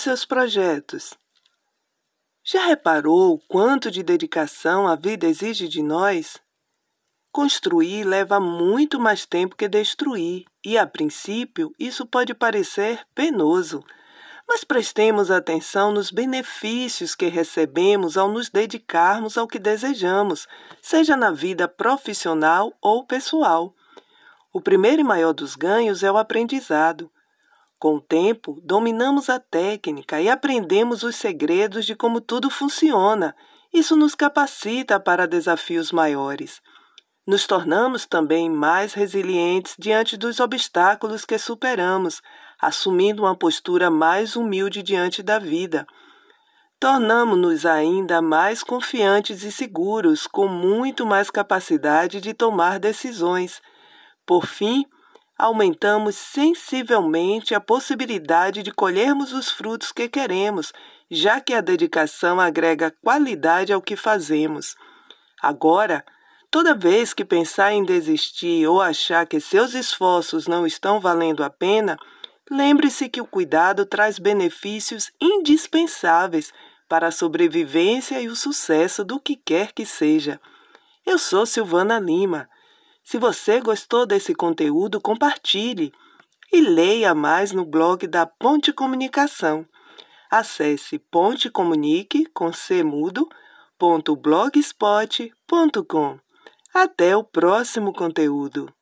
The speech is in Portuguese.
seus projetos. Já reparou o quanto de dedicação a vida exige de nós? Construir leva muito mais tempo que destruir, e a princípio isso pode parecer penoso. Mas prestemos atenção nos benefícios que recebemos ao nos dedicarmos ao que desejamos, seja na vida profissional ou pessoal. O primeiro e maior dos ganhos é o aprendizado. Com o tempo, dominamos a técnica e aprendemos os segredos de como tudo funciona. Isso nos capacita para desafios maiores. Nos tornamos também mais resilientes diante dos obstáculos que superamos, assumindo uma postura mais humilde diante da vida. Tornamos-nos ainda mais confiantes e seguros, com muito mais capacidade de tomar decisões. Por fim, aumentamos sensivelmente a possibilidade de colhermos os frutos que queremos, já que a dedicação agrega qualidade ao que fazemos. Agora, toda vez que pensar em desistir ou achar que seus esforços não estão valendo a pena, lembre-se que o cuidado traz benefícios indispensáveis para a sobrevivência e o sucesso do que quer que seja. Eu sou Silvana Lima se você gostou desse conteúdo, compartilhe e leia mais no blog da Ponte Comunicação. Acesse pontecomunique com Até o próximo conteúdo.